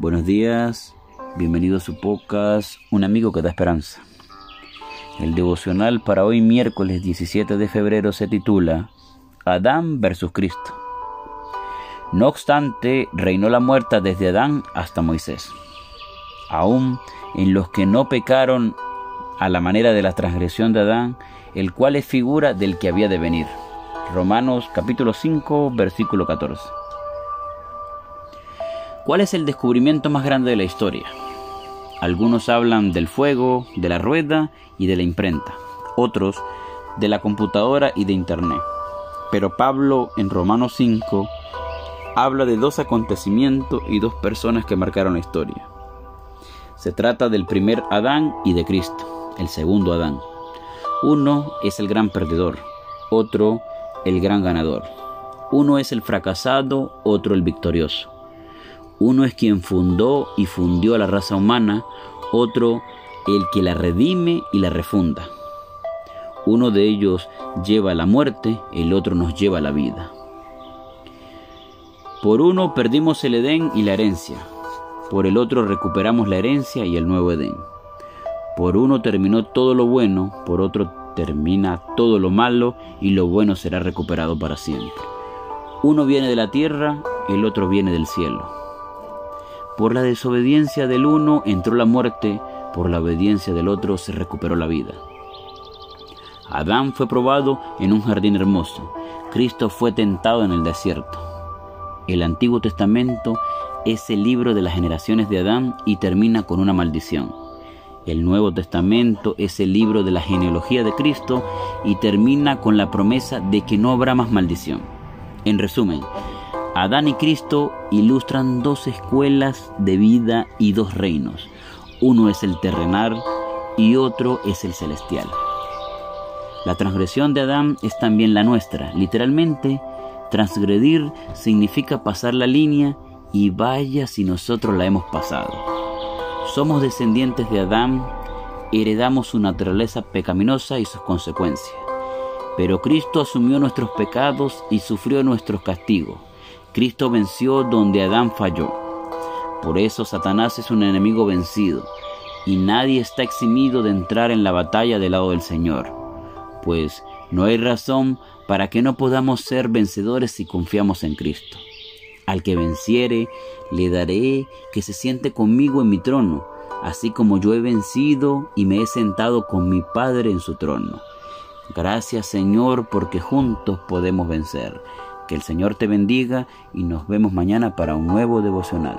Buenos días, bienvenido a su podcast Un amigo que da esperanza. El devocional para hoy miércoles 17 de febrero se titula Adán versus Cristo. No obstante, reinó la muerte desde Adán hasta Moisés. Aún en los que no pecaron a la manera de la transgresión de Adán, el cual es figura del que había de venir. Romanos capítulo 5, versículo 14. ¿Cuál es el descubrimiento más grande de la historia? Algunos hablan del fuego, de la rueda y de la imprenta. Otros de la computadora y de Internet. Pero Pablo en Romanos 5 habla de dos acontecimientos y dos personas que marcaron la historia. Se trata del primer Adán y de Cristo, el segundo Adán. Uno es el gran perdedor, otro el gran ganador. Uno es el fracasado, otro el victorioso. Uno es quien fundó y fundió a la raza humana, otro el que la redime y la refunda. Uno de ellos lleva la muerte, el otro nos lleva la vida. Por uno perdimos el Edén y la herencia, por el otro recuperamos la herencia y el nuevo Edén. Por uno terminó todo lo bueno, por otro termina todo lo malo y lo bueno será recuperado para siempre. Uno viene de la tierra, el otro viene del cielo. Por la desobediencia del uno entró la muerte, por la obediencia del otro se recuperó la vida. Adán fue probado en un jardín hermoso, Cristo fue tentado en el desierto. El Antiguo Testamento es el libro de las generaciones de Adán y termina con una maldición. El Nuevo Testamento es el libro de la genealogía de Cristo y termina con la promesa de que no habrá más maldición. En resumen, Adán y Cristo ilustran dos escuelas de vida y dos reinos. Uno es el terrenal y otro es el celestial. La transgresión de Adán es también la nuestra. Literalmente, transgredir significa pasar la línea y vaya si nosotros la hemos pasado. Somos descendientes de Adán, heredamos su naturaleza pecaminosa y sus consecuencias. Pero Cristo asumió nuestros pecados y sufrió nuestros castigos. Cristo venció donde Adán falló. Por eso Satanás es un enemigo vencido, y nadie está eximido de entrar en la batalla del lado del Señor, pues no hay razón para que no podamos ser vencedores si confiamos en Cristo. Al que venciere, le daré que se siente conmigo en mi trono, así como yo he vencido y me he sentado con mi Padre en su trono. Gracias Señor porque juntos podemos vencer. Que el Señor te bendiga y nos vemos mañana para un nuevo devocional.